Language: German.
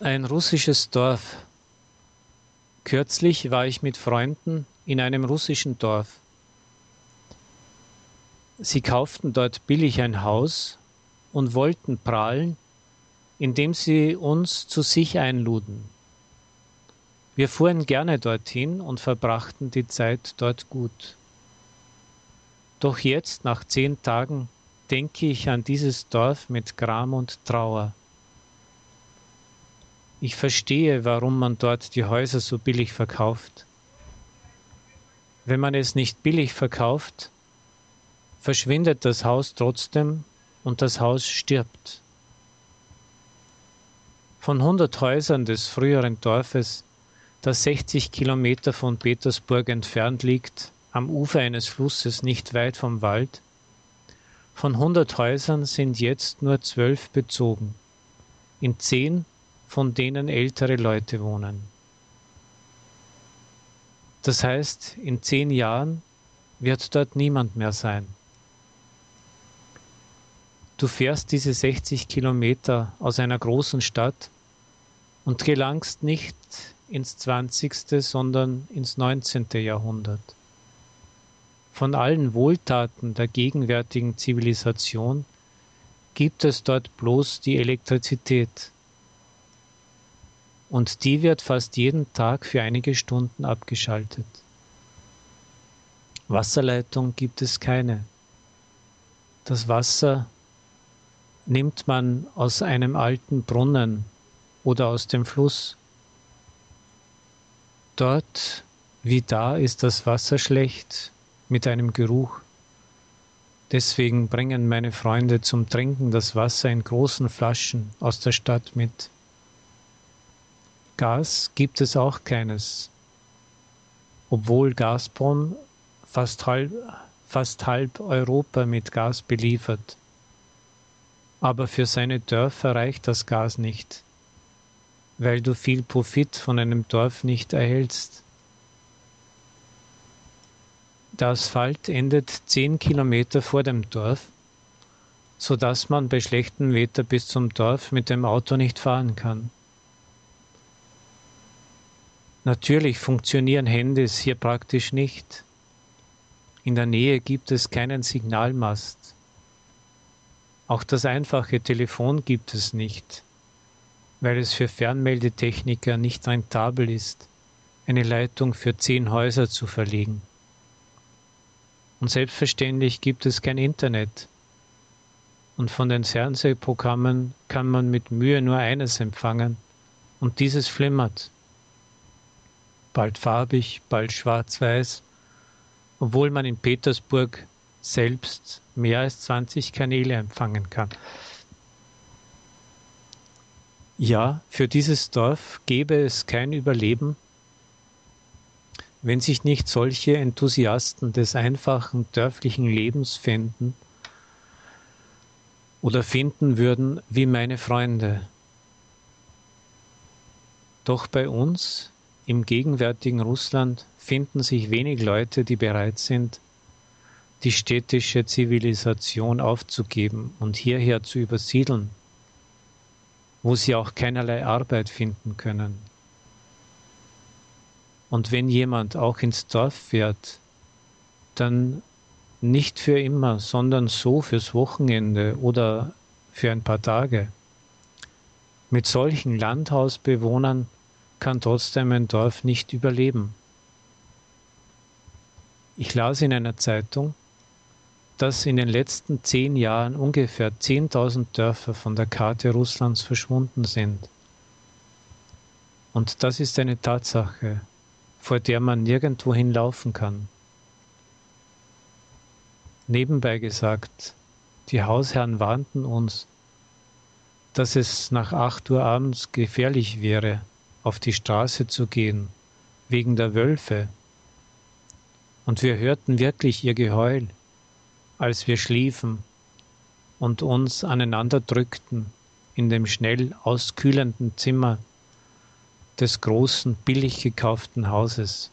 Ein russisches Dorf. Kürzlich war ich mit Freunden in einem russischen Dorf. Sie kauften dort billig ein Haus und wollten prahlen, indem sie uns zu sich einluden. Wir fuhren gerne dorthin und verbrachten die Zeit dort gut. Doch jetzt, nach zehn Tagen, denke ich an dieses Dorf mit Gram und Trauer. Ich verstehe, warum man dort die Häuser so billig verkauft. Wenn man es nicht billig verkauft, verschwindet das Haus trotzdem und das Haus stirbt. Von 100 Häusern des früheren Dorfes, das 60 Kilometer von Petersburg entfernt liegt, am Ufer eines Flusses nicht weit vom Wald, von 100 Häusern sind jetzt nur zwölf bezogen. In zehn von denen ältere Leute wohnen. Das heißt, in zehn Jahren wird dort niemand mehr sein. Du fährst diese 60 Kilometer aus einer großen Stadt und gelangst nicht ins 20., sondern ins 19. Jahrhundert. Von allen Wohltaten der gegenwärtigen Zivilisation gibt es dort bloß die Elektrizität, und die wird fast jeden Tag für einige Stunden abgeschaltet. Wasserleitung gibt es keine. Das Wasser nimmt man aus einem alten Brunnen oder aus dem Fluss. Dort wie da ist das Wasser schlecht mit einem Geruch. Deswegen bringen meine Freunde zum Trinken das Wasser in großen Flaschen aus der Stadt mit. Gas gibt es auch keines, obwohl Gazprom fast halb, fast halb Europa mit Gas beliefert. Aber für seine Dörfer reicht das Gas nicht, weil du viel Profit von einem Dorf nicht erhältst. Der Asphalt endet zehn Kilometer vor dem Dorf, so dass man bei schlechtem Wetter bis zum Dorf mit dem Auto nicht fahren kann. Natürlich funktionieren Handys hier praktisch nicht. In der Nähe gibt es keinen Signalmast. Auch das einfache Telefon gibt es nicht, weil es für Fernmeldetechniker nicht rentabel ist, eine Leitung für zehn Häuser zu verlegen. Und selbstverständlich gibt es kein Internet. Und von den Fernsehprogrammen kann man mit Mühe nur eines empfangen, und dieses flimmert bald farbig, bald schwarz-weiß, obwohl man in Petersburg selbst mehr als 20 Kanäle empfangen kann. Ja, für dieses Dorf gäbe es kein Überleben, wenn sich nicht solche Enthusiasten des einfachen dörflichen Lebens finden oder finden würden wie meine Freunde. Doch bei uns im gegenwärtigen Russland finden sich wenig Leute, die bereit sind, die städtische Zivilisation aufzugeben und hierher zu übersiedeln, wo sie auch keinerlei Arbeit finden können. Und wenn jemand auch ins Dorf fährt, dann nicht für immer, sondern so fürs Wochenende oder für ein paar Tage. Mit solchen Landhausbewohnern kann trotzdem ein Dorf nicht überleben. Ich las in einer Zeitung, dass in den letzten zehn Jahren ungefähr 10.000 Dörfer von der Karte Russlands verschwunden sind. Und das ist eine Tatsache, vor der man nirgendwo hinlaufen kann. Nebenbei gesagt, die Hausherren warnten uns, dass es nach acht Uhr abends gefährlich wäre, auf die Straße zu gehen, wegen der Wölfe. Und wir hörten wirklich ihr Geheul, als wir schliefen und uns aneinander drückten in dem schnell auskühlenden Zimmer des großen, billig gekauften Hauses.